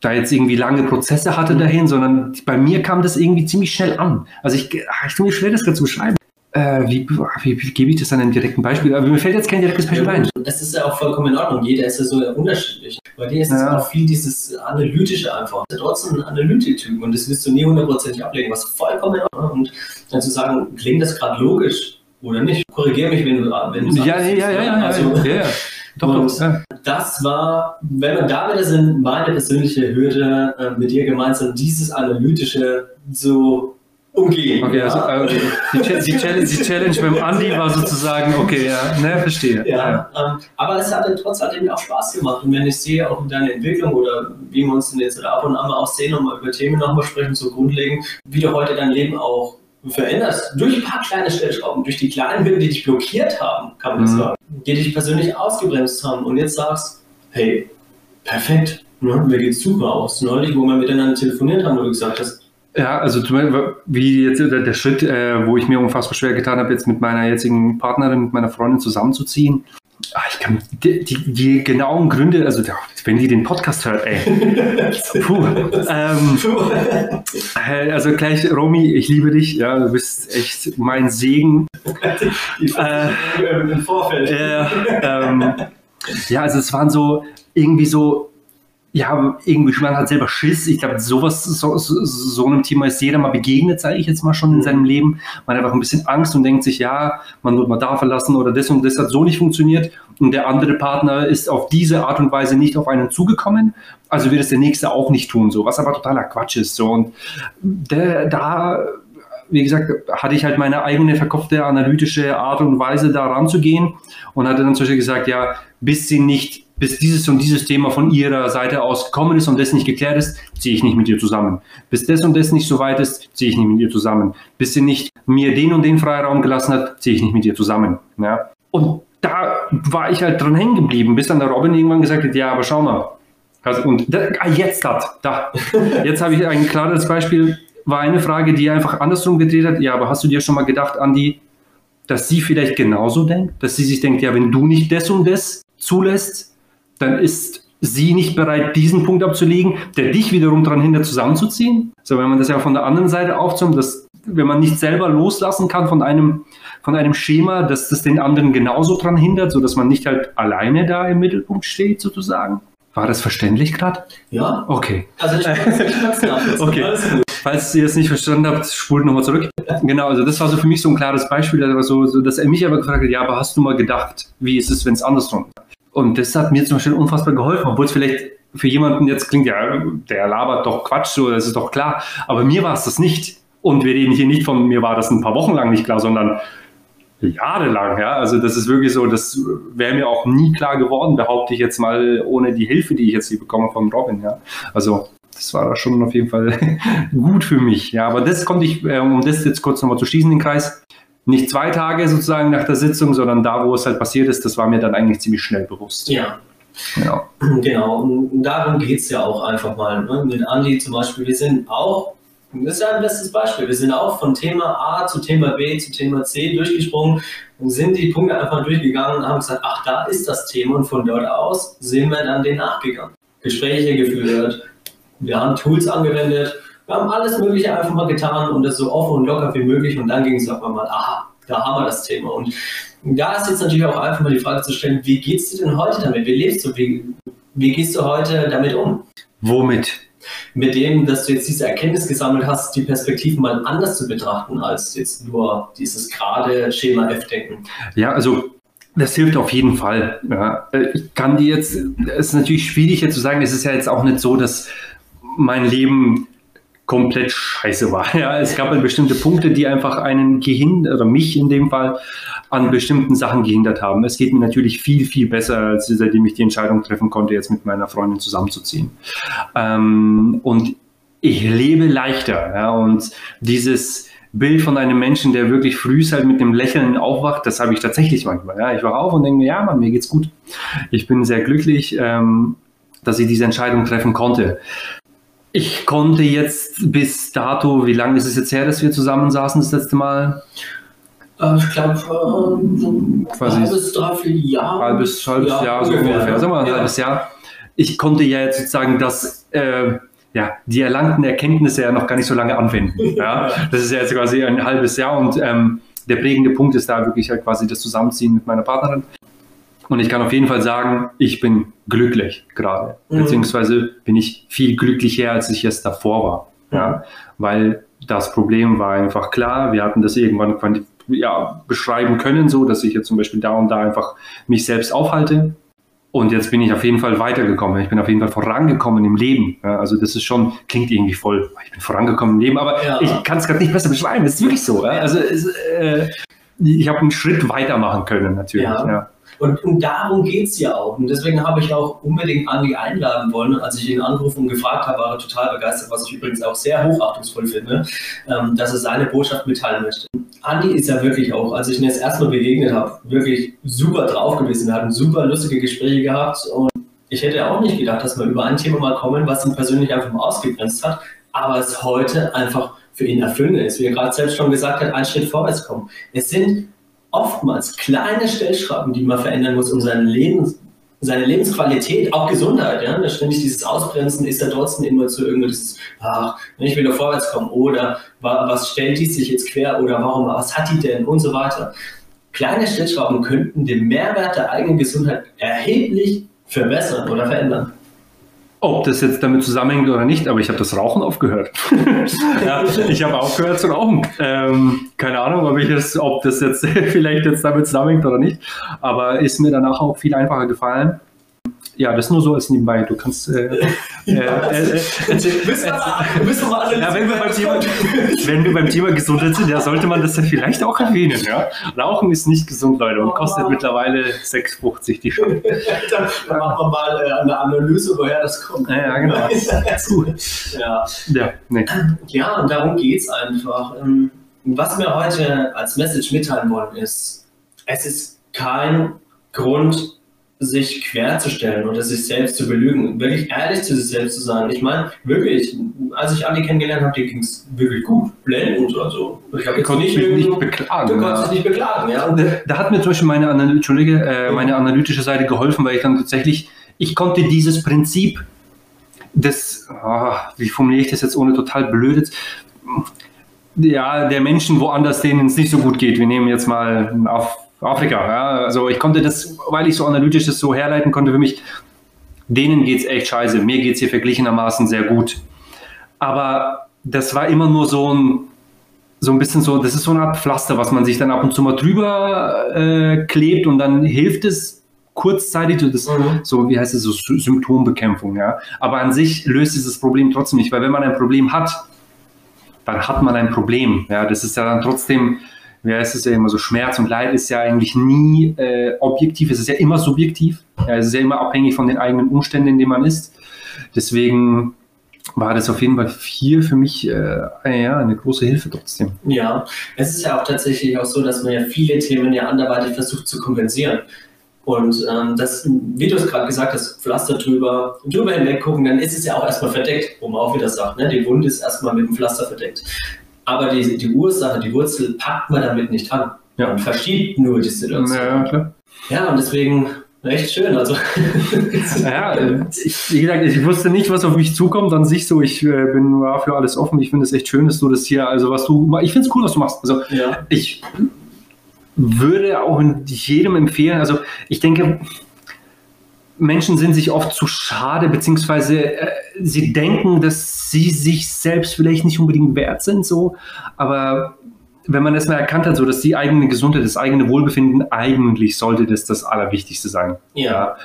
da jetzt irgendwie lange Prozesse hatte dahin, sondern bei mir kam das irgendwie ziemlich schnell an. Also ich, ich tue mir schwer, das gerade zu beschreiben. Äh, wie, wie, wie, gebe ich das an einem direkten Beispiel? Aber mir fällt jetzt kein direktes Beispiel ein. Es ist ja auch vollkommen in Ordnung. Jeder ist ja so unterschiedlich. Bei dir ist es ja. auch viel dieses Analytische einfach. Du bist trotzdem ein Analytiktyp und das wirst du nie hundertprozentig ablegen, was vollkommen in Ordnung Und dann zu sagen, klingt das gerade logisch oder nicht? Korrigiere mich, wenn du wenn du sagst. Ja, ja, ja, ja, also, ja, ja. Doch, ja. (laughs) das war, wenn wir da wieder sind, meine persönliche Hürde äh, mit dir gemeinsam, dieses Analytische so umgehen. Okay, also, also die, die, Challenge, die, Challenge, beim Andi war sozusagen, okay, ja, ne, verstehe. Ja, ja. Ähm, aber es hat trotzdem auch Spaß gemacht. Und wenn ich sehe, auch in deiner Entwicklung oder wie wir uns jetzt ab und an mal auch sehen und mal über Themen nochmal sprechen, so grundlegend, wie du heute dein Leben auch veränderst, durch ein paar kleine Stellschrauben, durch die kleinen Hürden, die dich blockiert haben, kann man mhm. sagen, die dich persönlich ausgebremst haben und jetzt sagst, hey, perfekt, Ja, mir geht's super aus. Neulich, wo wir miteinander telefoniert haben, wo du gesagt hast, ja, also wie jetzt der, der Schritt, äh, wo ich mir unfassbar schwer getan habe, jetzt mit meiner jetzigen Partnerin, mit meiner Freundin zusammenzuziehen. Ach, ich kann die, die, die, genauen Gründe, also wenn die den Podcast hört, ey. (laughs) Puh. Ähm, äh, also gleich, Romy, ich liebe dich, ja, du bist echt mein Segen. äh, Im Vorfeld. Äh, ähm, ja, also es waren so irgendwie so ja, irgendwie, man hat selber Schiss. Ich glaube, sowas, so, so, so einem Thema ist jeder mal begegnet, sage ich jetzt mal schon in seinem Leben. Man hat einfach ein bisschen Angst und denkt sich, ja, man wird mal da verlassen oder das und das hat so nicht funktioniert. Und der andere Partner ist auf diese Art und Weise nicht auf einen zugekommen. Also wird es der nächste auch nicht tun, so, was aber totaler Quatsch ist. So. Und der, da, wie gesagt, hatte ich halt meine eigene verkopfte analytische Art und Weise da ranzugehen und hatte dann zum Beispiel gesagt, ja, bis sie nicht bis dieses und dieses Thema von ihrer Seite aus gekommen ist und das nicht geklärt ist, ziehe ich nicht mit ihr zusammen. Bis das und das nicht so weit ist, ziehe ich nicht mit ihr zusammen. Bis sie nicht mir den und den Freiraum gelassen hat, ziehe ich nicht mit ihr zusammen. Ja? Und da war ich halt dran hängen geblieben, bis dann der Robin irgendwann gesagt hat, ja, aber schau mal. Also, und da, ah, jetzt hat, da. (laughs) Jetzt habe ich ein klares Beispiel, war eine Frage, die einfach andersrum gedreht hat. Ja, aber hast du dir schon mal gedacht, Andi, dass sie vielleicht genauso denkt? Dass sie sich denkt, ja, wenn du nicht das und das zulässt, dann ist sie nicht bereit, diesen Punkt abzulegen, der dich wiederum daran hindert, zusammenzuziehen. So, wenn man das ja von der anderen Seite aufzoomt, dass wenn man nicht selber loslassen kann von einem, von einem Schema, dass das den anderen genauso daran hindert, sodass man nicht halt alleine da im Mittelpunkt steht, sozusagen. War das verständlich gerade? Ja. Okay. Also ich nicht (laughs) Okay. Falls ihr es nicht verstanden habt, spult nochmal zurück. Genau, also das war so für mich so ein klares Beispiel, so, so, dass er mich aber gefragt hat, ja, aber hast du mal gedacht, wie ist es, wenn es andersrum ist? Und das hat mir zum Beispiel unfassbar geholfen, obwohl es vielleicht für jemanden jetzt klingt, ja, der labert doch Quatsch, so, das ist doch klar. Aber mir war es das nicht. Und wir reden hier nicht von, mir war das ein paar Wochen lang nicht klar, sondern jahrelang. Ja? Also das ist wirklich so, das wäre mir auch nie klar geworden, behaupte ich jetzt mal, ohne die Hilfe, die ich jetzt hier bekomme von Robin. Ja? Also das war schon auf jeden Fall (laughs) gut für mich. Ja, aber das konnte ich, äh, um das jetzt kurz nochmal zu schließen, den Kreis, nicht zwei Tage sozusagen nach der Sitzung, sondern da, wo es halt passiert ist, das war mir dann eigentlich ziemlich schnell bewusst. Ja. Ja. (clears throat) Genau, und darum geht es ja auch einfach mal. Ne? Mit Andi zum Beispiel, wir sind auch, das ist ja ein bestes Beispiel, wir sind auch von Thema A zu Thema B zu Thema C durchgesprungen und sind die Punkte einfach durchgegangen und haben gesagt, ach, da ist das Thema und von dort aus sind wir dann den nachgegangen. Gespräche geführt, wir haben Tools angewendet wir haben alles Mögliche einfach mal getan und das so offen und locker wie möglich und dann ging es auf einmal, aha, da haben wir das Thema. Und da ist jetzt natürlich auch einfach mal die Frage zu stellen, wie geht's dir denn heute damit? Wie lebst du? Wie, wie gehst du heute damit um? Womit? Mit dem, dass du jetzt diese Erkenntnis gesammelt hast, die Perspektiven mal anders zu betrachten, als jetzt nur dieses gerade Schema F-Denken. Ja, also das hilft auf jeden Fall. Ja. Ich kann dir jetzt, es ist natürlich schwierig jetzt zu sagen, es ist ja jetzt auch nicht so, dass mein Leben komplett scheiße war. (laughs) Ja, es gab bestimmte Punkte, die einfach einen gehindert, oder mich in dem Fall, an bestimmten Sachen gehindert haben. Es geht mir natürlich viel, viel besser, als seitdem ich die Entscheidung treffen konnte, jetzt mit meiner Freundin zusammenzuziehen. Ähm, und ich lebe leichter. Ja, und dieses Bild von einem Menschen, der wirklich früh halt mit dem Lächeln aufwacht, das habe ich tatsächlich manchmal. Ja, ich wache auf und denke mir, ja, Mann, mir geht's gut. Ich bin sehr glücklich, ähm, dass ich diese Entscheidung treffen konnte. Ich konnte jetzt bis dato, wie lange ist es jetzt her, dass wir zusammensaßen das letzte Mal? Äh, ich glaube, äh, Quasi halbes, dreiviertel Jahr. Halbes, halbes Jahr, Jahr so ungefähr. Sagen wir mal ein halbes Jahr. Ich konnte ja jetzt sozusagen das, äh, ja, die erlangten Erkenntnisse ja noch gar nicht so lange anwenden. (laughs) ja? Das ist ja jetzt quasi ein halbes Jahr und ähm, der prägende Punkt ist da wirklich halt quasi das Zusammenziehen mit meiner Partnerin. Und ich kann auf jeden Fall sagen, ich bin glücklich gerade. Mhm. Beziehungsweise bin ich viel glücklicher, als ich es davor war. Ja, weil das Problem war einfach klar. Wir hatten das irgendwann ja, beschreiben können, so dass ich jetzt zum Beispiel da und da einfach mich selbst aufhalte. Und jetzt bin ich auf jeden Fall weitergekommen. Ich bin auf jeden Fall vorangekommen im Leben. Ja, also das ist schon, klingt irgendwie voll, ich bin vorangekommen im Leben, aber ja. ich kann es gerade nicht besser beschreiben. Das ist wirklich so. Ja? Also es, äh, ich habe einen Schritt weitermachen können natürlich. Ja. Und, und darum geht es ja auch. Und deswegen habe ich auch unbedingt Andi einladen wollen. Als ich ihn angerufen und gefragt habe, war er total begeistert, was ich übrigens auch sehr hochachtungsvoll finde, ähm, dass er seine Botschaft mitteilen möchte. Andi ist ja wirklich auch, als ich ihn jetzt erstmal begegnet habe, wirklich super drauf gewesen. Wir hatten super lustige Gespräche gehabt und Ich hätte auch nicht gedacht, dass wir über ein Thema mal kommen, was ihn persönlich einfach mal ausgegrenzt hat, aber es heute einfach für ihn erfüllend ist. Wie er gerade selbst schon gesagt hat, einen Schritt vorwärts kommen. Es sind oftmals kleine Stellschrauben, die man verändern muss, um sein Leben seine Lebensqualität, auch Gesundheit, ja, da ständig dieses Ausbremsen ist da trotzdem immer zu irgendwas, ach, ich will da vorwärts kommen oder was stellt die sich jetzt quer oder warum, was hat die denn und so weiter. Kleine Stellschrauben könnten den Mehrwert der eigenen Gesundheit erheblich verbessern oder verändern. Ob das jetzt damit zusammenhängt oder nicht, aber ich habe das Rauchen aufgehört. (laughs) ja, ich habe aufgehört zu rauchen. Ähm, keine Ahnung, ob, ich das, ob das jetzt (laughs) vielleicht jetzt damit zusammenhängt oder nicht, aber ist mir danach auch viel einfacher gefallen ja, das nur so als nebenbei. Du kannst. Äh, äh, (laughs) äh, äh, wenn, wir beim Thema, wenn wir beim Thema Gesundheit sind, ja, sollte man das ja vielleicht auch erwähnen. Ja? Rauchen ist nicht gesund, Leute, und kostet mittlerweile 6,50 die Stunde. dann, (laughs) dann machen wir mal äh, eine Analyse, woher das kommt. Ja, ja genau. (laughs) ja. Ja, nee. ja, und darum geht es einfach. Ähm, was wir heute als Message mitteilen wollen, ist, es ist kein Grund, sich querzustellen oder sich selbst zu belügen, wirklich ehrlich zu sich selbst zu sein. Ich meine, wirklich, als ich Andi kennengelernt habe, dir ging es wirklich gut, blendend oder so. Ich habe jetzt nicht, nicht beklagen. Du konntest ja. dich nicht beklagen, ja. Da, da, hat mir zum Beispiel meine, Entschuldige, äh, meine analytische Seite geholfen, weil ich dann tatsächlich, ich konnte dieses Prinzip des, oh, wie formuliere ich das jetzt ohne total blödes, ja, der Menschen woanders, denen es nicht so gut geht. Wir nehmen jetzt mal auf Afrika. Ja? Also ich konnte das, weil ich so analytisch das so herleiten konnte für mich, denen geht es echt scheiße. Mir geht es hier verglichenermaßen sehr gut. Aber das war immer nur so ein, so ein bisschen so, das ist so eine Art Pflaster, was man sich dann ab und zu mal drüber äh, klebt und dann hilft es kurzzeitig, das, mhm. so wie heißt es, so Symptombekämpfung, ja. Aber an sich löst dieses Problem trotzdem nicht, weil wenn man ein Problem hat, dann hat man ein Problem, ja. Das ist ja dann trotzdem, heißt es ja immer so, Schmerz und Leid ist ja eigentlich nie äh, objektiv, es ist ja immer subjektiv, ja, es ist ja immer abhängig von den eigenen Umständen, in denen man ist. Deswegen war das auf jeden Fall hier für mich äh, ja, eine große Hilfe trotzdem. Ja, es ist ja auch tatsächlich auch so, dass man ja viele Themen ja anderweitig versucht zu kompensieren. Und ähm, das, wie du es gerade gesagt hast, Pflaster drüber, drüber hinweg gucken, dann ist es ja auch erstmal verdeckt, wo man auch wieder sagt, ne? die Wunde ist erstmal mit dem Pflaster verdeckt. Aber die, die Ursache, die Wurzel packt man damit nicht an. Ja. Man verschiebt nur die Situation. Ja, klar. Ja, und deswegen echt schön. Also. (laughs) ja, ich, wie gesagt, ich wusste nicht, was auf mich zukommt. An sich so, ich äh, bin war für alles offen. Ich finde es echt schön, dass du das hier, also was du, ich finde es cool, was du machst. Also ja. ich würde auch jedem empfehlen, also ich denke, Menschen sind sich oft zu schade, beziehungsweise äh, sie denken, dass sie sich selbst vielleicht nicht unbedingt wert sind, so. Aber wenn man das mal erkannt hat, so dass die eigene Gesundheit, das eigene Wohlbefinden, eigentlich sollte das das Allerwichtigste sein. Ja. ja.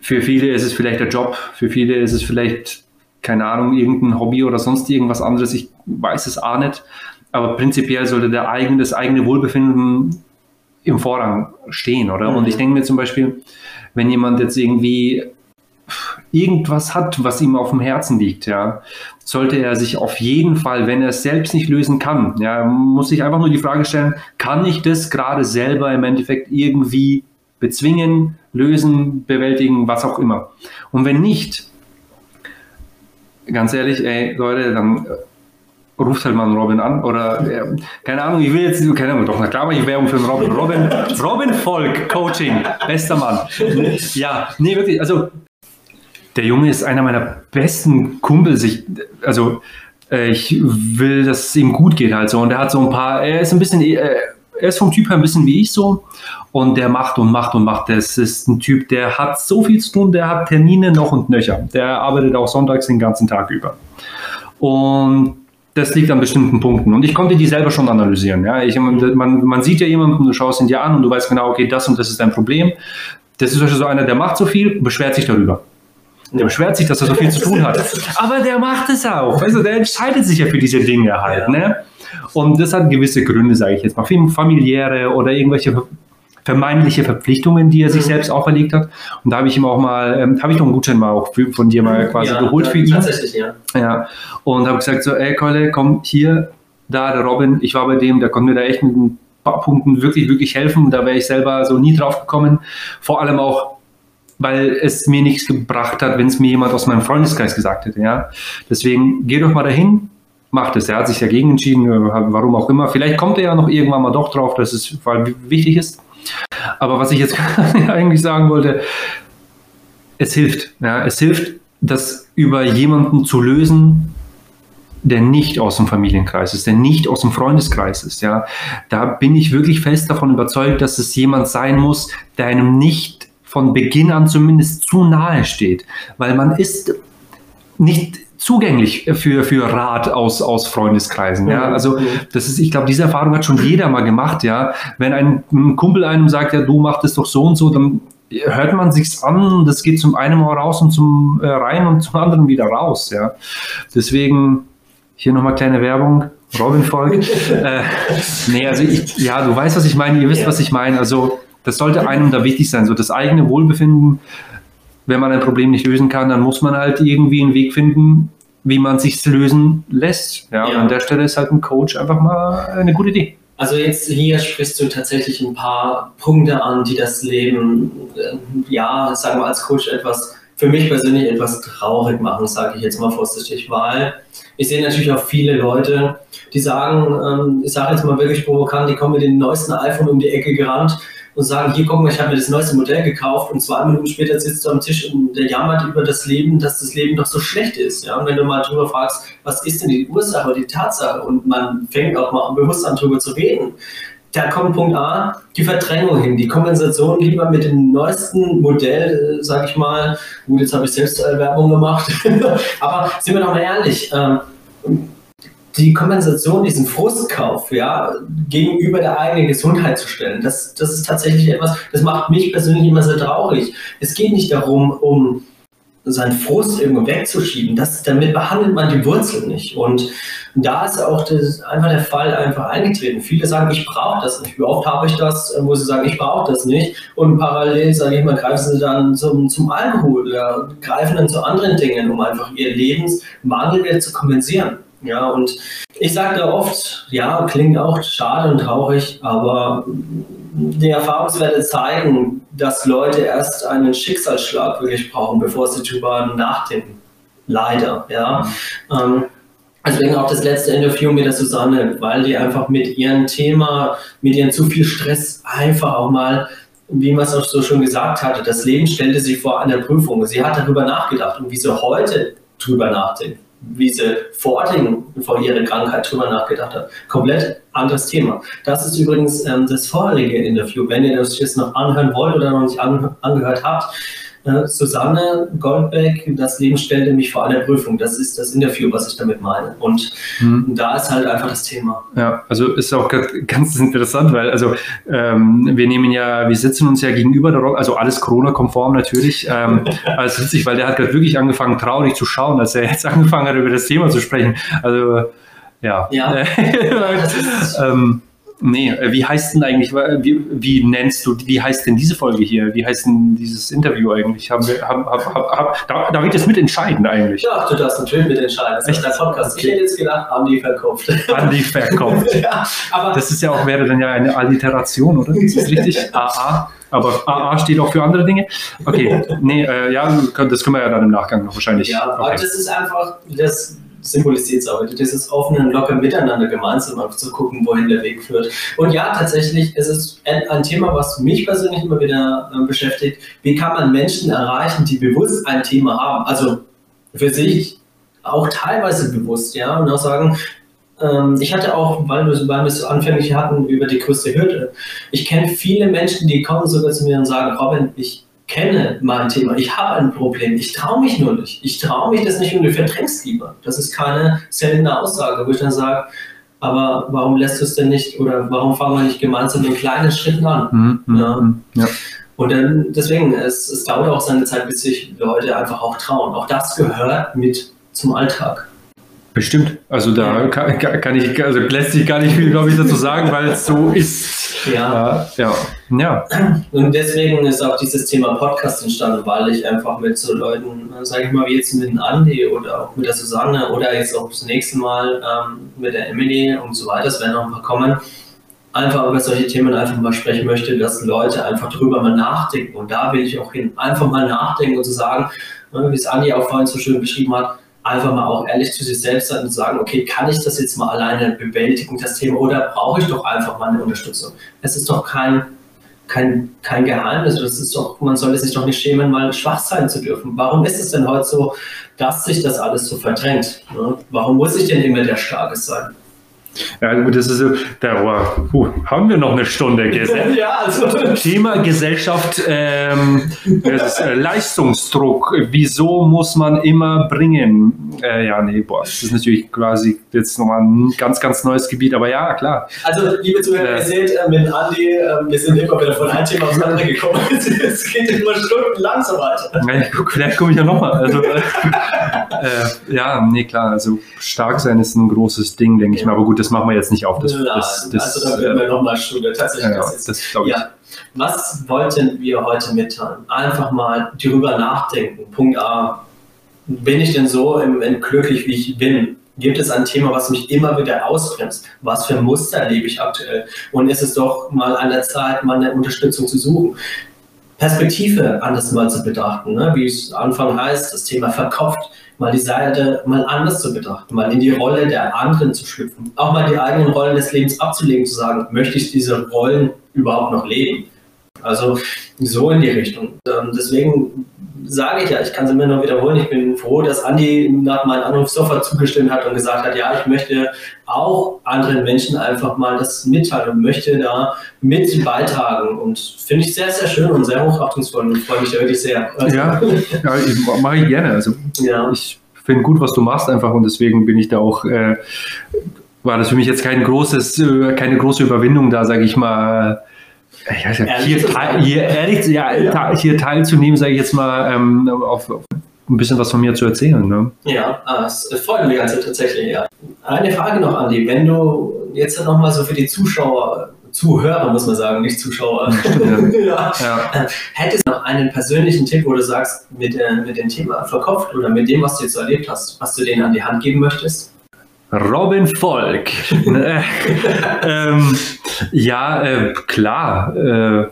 Für viele ist es vielleicht der Job, für viele ist es vielleicht, keine Ahnung, irgendein Hobby oder sonst irgendwas anderes. Ich weiß es auch nicht. Aber prinzipiell sollte der eigene, das eigene Wohlbefinden im Vorrang stehen, oder? Mhm. Und ich denke mir zum Beispiel, wenn jemand jetzt irgendwie irgendwas hat, was ihm auf dem Herzen liegt, ja, sollte er sich auf jeden Fall, wenn er es selbst nicht lösen kann, ja, muss sich einfach nur die Frage stellen, kann ich das gerade selber im Endeffekt irgendwie bezwingen, lösen, bewältigen, was auch immer. Und wenn nicht, ganz ehrlich, ey, Leute, dann ruft halt mal einen Robin an oder äh, keine Ahnung, ich will jetzt, keine Ahnung, doch, na klar, ich Werbung für einen Robin. Robin, Robin Volk Coaching, bester Mann. Ja, nee, wirklich, also der Junge ist einer meiner besten Kumpels. Ich, also äh, ich will, dass es ihm gut geht halt so und er hat so ein paar, er ist ein bisschen, äh, er ist vom Typ her ein bisschen wie ich so und der macht und macht und macht. Das ist ein Typ, der hat so viel zu tun, der hat Termine noch und nöcher. Der arbeitet auch sonntags den ganzen Tag über. Und das liegt an bestimmten Punkten. Und ich konnte die selber schon analysieren. Ja? Ich, man, man sieht ja jemanden, du schaust ihn dir an und du weißt genau, okay, das und das ist dein Problem. Das ist so einer, der macht so viel, beschwert sich darüber. Der beschwert sich, dass er so viel zu tun hat. Aber der macht es auch. Also der entscheidet sich ja für diese Dinge halt. Ne? Und das hat gewisse Gründe, sage ich jetzt mal. Familiäre oder irgendwelche vermeintliche Verpflichtungen, die er sich selbst auferlegt hat. Und da habe ich ihm auch mal, ähm, habe ich noch einen Gutschein mal auch für, von dir mal quasi ja, geholt für ihn. Tatsächlich, ja. ja. Und habe gesagt so, ey Keule, komm hier, da der Robin, ich war bei dem, der konnte mir da echt mit ein paar Punkten wirklich, wirklich helfen. Da wäre ich selber so nie drauf gekommen. Vor allem auch, weil es mir nichts gebracht hat, wenn es mir jemand aus meinem Freundeskreis gesagt hätte. Ja? Deswegen geh doch mal dahin, macht es. Er hat sich dagegen entschieden, warum auch immer. Vielleicht kommt er ja noch irgendwann mal doch drauf, dass es wichtig ist. Aber was ich jetzt (laughs) eigentlich sagen wollte, es hilft. Ja, es hilft, das über jemanden zu lösen, der nicht aus dem Familienkreis ist, der nicht aus dem Freundeskreis ist. Ja, da bin ich wirklich fest davon überzeugt, dass es jemand sein muss, der einem nicht von Beginn an zumindest zu nahe steht, weil man ist nicht zugänglich für, für Rat aus, aus Freundeskreisen. Ja, mhm. also das ist, ich glaube, diese Erfahrung hat schon jeder mal gemacht. Ja, wenn ein, ein Kumpel einem sagt, ja, du machst es doch so und so, dann hört man sich's an, das geht zum einen mal raus und zum äh, rein und zum anderen wieder raus. Ja, deswegen hier nochmal kleine Werbung. Robin Volk. (laughs) äh, nee, also ich, ja, du weißt, was ich meine, ihr wisst, was ich meine. Also das sollte einem da wichtig sein, so das eigene Wohlbefinden wenn man ein Problem nicht lösen kann, dann muss man halt irgendwie einen Weg finden, wie man sich lösen lässt. Ja, ja. Und an der Stelle ist halt ein Coach einfach mal eine gute Idee. Also jetzt hier sprichst du tatsächlich ein paar Punkte an, die das Leben, äh, ja, sagen wir als Coach etwas, für mich persönlich etwas traurig machen, sage ich jetzt mal vorsichtig, weil ich sehe natürlich auch viele Leute, die sagen, ähm, ich sage jetzt mal wirklich provokant, die kommen mit dem neuesten iPhone um die Ecke gerannt und sagen, hier guck mal, ich habe mir das neueste Modell gekauft und zwei Minuten später sitzt du am Tisch und der jammert über das Leben, dass das Leben doch so schlecht ist. Ja? Und wenn du mal drüber fragst, was ist denn die Ursache oder die Tatsache und man fängt auch mal bewusst an drüber zu reden, da kommt Punkt A, die Verdrängung hin, die Kompensation lieber mit dem neuesten Modell, äh, sage ich mal. Gut, jetzt habe ich selbst Werbung gemacht, (laughs) aber sind wir doch mal ehrlich. Ähm, die Kompensation, diesen Frustkauf, ja, gegenüber der eigenen Gesundheit zu stellen, das, das ist tatsächlich etwas, das macht mich persönlich immer sehr traurig. Es geht nicht darum, um seinen Frust irgendwo wegzuschieben. Das, damit behandelt man die Wurzel nicht. Und da ist auch das, einfach der Fall einfach eingetreten. Viele sagen, ich brauche das nicht. Wie oft habe ich das, wo sie sagen, ich brauche das nicht. Und parallel, sage ich mal, greifen sie dann zum, zum Alkohol oder greifen dann zu anderen Dingen, um einfach ihr Lebensmangel zu kompensieren. Ja, und ich sage da oft, ja, klingt auch schade und traurig, aber die Erfahrungswerte zeigen, dass Leute erst einen Schicksalsschlag wirklich brauchen, bevor sie drüber nachdenken. Leider, ja. Ähm, Deswegen auch das letzte Interview mit der Susanne, weil die einfach mit ihrem Thema, mit ihrem zu viel Stress einfach auch mal, wie man es auch so schon gesagt hatte, das Leben stellte sie vor einer Prüfung. Sie hat darüber nachgedacht und wie sie heute drüber nachdenkt wie sie vor, den, vor ihrer Krankheit drüber nachgedacht hat. Komplett anderes Thema. Das ist übrigens ähm, das vorherige Interview. Wenn ihr das jetzt noch anhören wollt oder noch nicht an, angehört habt, Susanne Goldbeck, das Leben stellte mich vor einer Prüfung. Das ist das Interview, was ich damit meine. Und hm. da ist halt einfach das Thema. Ja, also ist auch ganz interessant, weil also ähm, wir nehmen ja, wir sitzen uns ja gegenüber, der Rock, also alles Corona-konform natürlich. Ähm, (laughs) also witzig, weil der hat gerade wirklich angefangen, traurig zu schauen, als er jetzt angefangen hat, über das Thema zu sprechen. Also ja. ja. (laughs) ähm, Nee, äh, wie heißt denn eigentlich, wie, wie, nennst du, wie heißt denn diese Folge hier? Wie heißt denn dieses Interview eigentlich? Haben wir, haben, hab, hab, hab, darf, darf ich das mitentscheiden eigentlich? Ja, du darfst natürlich mitentscheiden. Das ist der Podcast. Ich hätte jetzt gedacht, Andi verkauft. Andi verkauft. (laughs) ja, aber das ist ja auch, wäre dann ja eine Alliteration, oder? Ist das richtig? (laughs) AA. Aber AA steht auch für andere Dinge. Okay, nee, äh, ja, das können wir ja dann im Nachgang noch wahrscheinlich. Ja, aber okay. das ist einfach, das symbolisiert es auch dieses offene und locker Miteinander gemeinsam zu gucken, wohin der Weg führt. Und ja, tatsächlich ist es ein, ein Thema, was mich persönlich immer wieder äh, beschäftigt. Wie kann man Menschen erreichen, die bewusst ein Thema haben? Also für sich auch teilweise bewusst, ja, und auch sagen, ähm, ich hatte auch, weil wir, weil wir es so anfänglich hatten, über die größte Hürde. Ich kenne viele Menschen, die kommen sogar zu mir und sagen, Robin, ich kenne mein Thema, ich habe ein Problem, ich traue mich nur nicht. Ich traue mich das nicht und du verdrängst lieber. Das ist keine seltene Aussage, wo ich dann sage, aber warum lässt du es denn nicht oder warum fangen wir nicht gemeinsam den kleinen Schritten an? Mhm, ja. Mhm, ja. Und dann, deswegen, es, es dauert auch seine Zeit, bis sich Leute einfach auch trauen. Auch das gehört mit zum Alltag. Bestimmt. Also da kann, kann, ich, also lässt sich gar nicht viel, glaube ich, dazu sagen, weil es so (laughs) ist. Ja. ja. Ja. Und deswegen ist auch dieses Thema Podcast entstanden, weil ich einfach mit so Leuten, sage ich mal, wie jetzt mit dem Andi oder auch mit der Susanne oder jetzt auch das nächste Mal ähm, mit der Emily und so weiter, es werden noch ein paar kommen, einfach über solche Themen einfach mal sprechen möchte, dass Leute einfach drüber mal nachdenken. Und da will ich auch hin. Einfach mal nachdenken und zu sagen, ne, wie es Andi auch vorhin so schön beschrieben hat, einfach mal auch ehrlich zu sich selbst sein und sagen, okay, kann ich das jetzt mal alleine bewältigen, das Thema, oder brauche ich doch einfach mal eine Unterstützung? Es ist doch kein, kein, kein Geheimnis, das ist doch, man sollte sich doch nicht schämen, mal schwach sein zu dürfen. Warum ist es denn heute so, dass sich das alles so verdrängt? Ne? Warum muss ich denn immer der Starke sein? Ja, gut, das ist so, da oh, puh, haben wir noch eine Stunde. Gesell (laughs) ja, also. Thema Gesellschaft, ähm, ist, äh, Leistungsdruck. Wieso muss man immer bringen? Äh, ja, nee, boah, das ist natürlich quasi jetzt nochmal ein ganz, ganz neues Gebiet, aber ja, klar. Also, liebe Zuhörer, äh, ihr seht, äh, mit Andi, äh, wir sind immer wieder von einem Thema aufs andere gekommen. (laughs) es geht immer stundenlang so weiter. Vielleicht komme ich ja nochmal. Also, (laughs) äh, ja, nee, klar, also stark sein ist ein großes Ding, denke ich mal, aber gut, das machen wir jetzt nicht auf. Das, Nein, das, das, also da werden wir nochmal Schule. Tatsächlich. Ja, das, das ich. Ja. Was wollten wir heute mitteilen? Einfach mal darüber nachdenken. Punkt A. Bin ich denn so im, im glücklich, wie ich bin? Gibt es ein Thema, was mich immer wieder ausbremst? Was für Muster erlebe ich aktuell? Und ist es doch mal an der Zeit, mal eine Unterstützung zu suchen? Perspektive anders mal zu betrachten, ne? wie es Anfang heißt, das Thema verkopft mal die Seite mal anders zu betrachten, mal in die Rolle der anderen zu schlüpfen, auch mal die eigenen Rollen des Lebens abzulegen, zu sagen, möchte ich diese Rollen überhaupt noch leben? Also so in die Richtung. Ähm, deswegen sage ich ja, ich kann es immer noch wiederholen, ich bin froh, dass Andi nach meinem Anruf sofort zugestimmt hat und gesagt hat, ja, ich möchte auch anderen Menschen einfach mal das mitteilen und möchte da mit beitragen. Und finde ich sehr, sehr schön und sehr hochachtungsvoll und freue mich da wirklich sehr. Also, ja, ja ich, mache ich gerne. Also ja. ich finde gut, was du machst einfach und deswegen bin ich da auch, äh, war das für mich jetzt kein großes, äh, keine große Überwindung da, sage ich mal, ich weiß ja, hier, hier, ehrlich, ja, ja. hier teilzunehmen, sage ich jetzt mal, ähm, auf, auf, ein bisschen was von mir zu erzählen. Ne? Ja, ah, es freut mich also tatsächlich, ja. Eine Frage noch, Andi. Wenn du jetzt nochmal so für die Zuschauer, Zuhörer muss man sagen, nicht Zuschauer, ja. ja. (laughs) Hättest du noch einen persönlichen Tipp, wo du sagst, mit, äh, mit dem Thema verkopft oder mit dem, was du jetzt erlebt hast, was du denen an die Hand geben möchtest? Robin Volk. (laughs) Ähm, ja, äh, klar. Äh,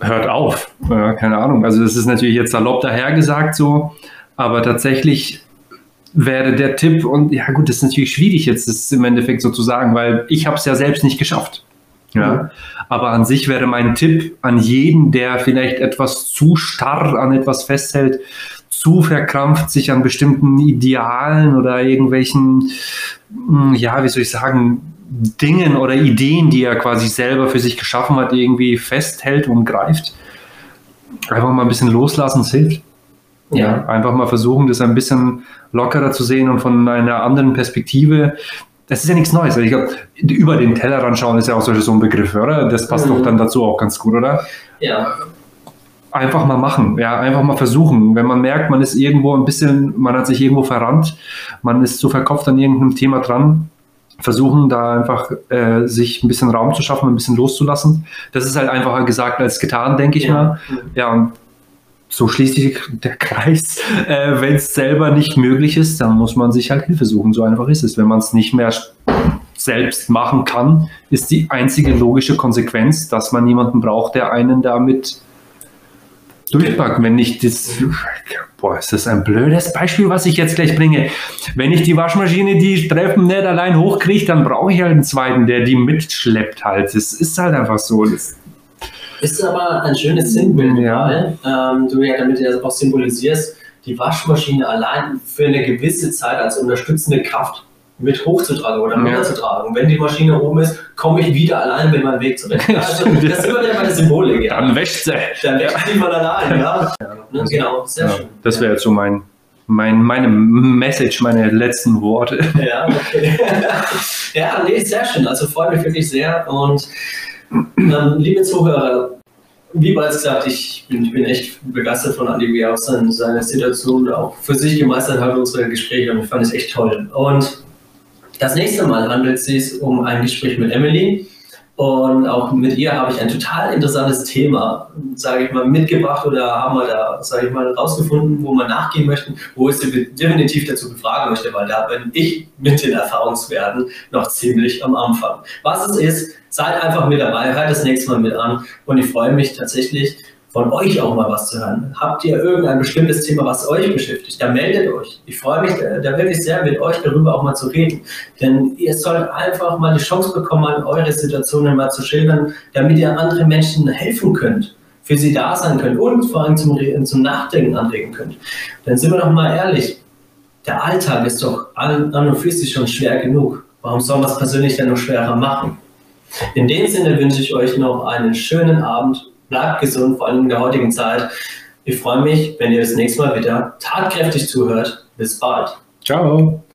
hört auf. Äh, keine Ahnung. Also das ist natürlich jetzt salopp dahergesagt so, aber tatsächlich wäre der Tipp und ja gut, das ist natürlich schwierig jetzt das im Endeffekt so zu sagen, weil ich habe es ja selbst nicht geschafft. Ja, mhm. aber an sich wäre mein Tipp an jeden, der vielleicht etwas zu starr an etwas festhält, zu verkrampft sich an bestimmten Idealen oder irgendwelchen, hm, ja, wie soll ich sagen, Dingen oder Ideen, die er quasi selber für sich geschaffen hat, irgendwie festhält und greift. Einfach mal ein bisschen loslassen, es hilft. Ja. ja. Einfach mal versuchen, das ein bisschen lockerer zu sehen und von einer anderen Perspektive. Das ist ja nichts Neues. Ich glaube, über den Tellerrand schauen ist ja auch so ein Begriff, oder? Das passt mhm. doch dann dazu auch ganz gut, oder? Ja einfach mal machen, ja, einfach mal versuchen. Wenn man merkt, man ist irgendwo ein bisschen, man hat sich irgendwo verrannt, man ist zu verkopft an irgendeinem Thema dran, versuchen da einfach äh, sich ein bisschen Raum zu schaffen, ein bisschen loszulassen. Das ist halt einfacher gesagt als getan, denke ich ja. mal. Ja, und so schließt sich der Kreis. Äh, Wenn es selber nicht möglich ist, dann muss man sich halt Hilfe suchen. So einfach ist es. Wenn man es nicht mehr selbst machen kann, ist die einzige logische Konsequenz, dass man jemanden braucht, der einen damit durchpacken. Wenn ich das, boah, ist das ein blödes Beispiel, was ich jetzt gleich bringe. Wenn ich die Waschmaschine, die Treppen nicht allein hochkriege, dann brauche ich halt einen zweiten, der die mitschleppt halt. Das ist halt einfach so. Das ist aber ein schönes Sinnbild, ja. weil ähm, du ja damit ja auch symbolisierst, die Waschmaschine allein für eine gewisse Zeit als unterstützende Kraft mit hochzutragen oder runterzutragen. Wenn die Maschine oben ist, komme ich wieder allein mit meinem Weg zurecht. (laughs) Also, das ist immer ja meine Symbolik. Ja. Dann wäscht sie. Dann wäscht sie mal allein. Ja. ja. Genau, sehr schön. Das wäre jetzt so mein, mein, meine Message, meine letzten Worte. (laughs) Ja, okay. ja, nee, sehr schön. Also freut mich wirklich sehr. Und ähm, liebe Zuhörer, wie bereits gesagt, ich bin, ich bin echt begeistert von Andi, wie er auch seine, seine Situation auch für sich gemeistert hat, unsere Gespräche. Und ich fand es echt toll. Und das nächste Mal handelt es sich um ein Gespräch mit Emily. Und auch mit ihr habe ich ein total interessantes Thema, sage ich mal, mitgebracht oder haben wir da, sage ich mal, rausgefunden, wo wir nachgehen möchten, wo ich sie definitiv dazu befragen möchte, weil da bin ich mit den Erfahrungswerten noch ziemlich am Anfang. Was es ist, seid einfach mit dabei, hört das nächste Mal mit an und ich freue mich tatsächlich, von euch auch mal was zu hören. Habt ihr irgendein bestimmtes Thema, was euch beschäftigt? Dann meldet euch. Ich freue mich da, da wirklich sehr, mit euch darüber auch mal zu reden. Denn ihr sollt einfach mal die Chance bekommen, eure Situationen mal zu schildern, damit ihr anderen Menschen helfen könnt, für sie da sein könnt und vor allem zum, zum Nachdenken anregen könnt. Dann sind wir doch mal ehrlich. Der Alltag ist doch an, an und für sich schon schwer genug. Warum soll man es persönlich denn noch schwerer machen? In dem Sinne wünsche ich euch noch einen schönen Abend bleibt gesund, vor allem in der heutigen Zeit. Ich freue mich, wenn ihr das nächste Mal wieder tatkräftig zuhört. Bis bald. Ciao.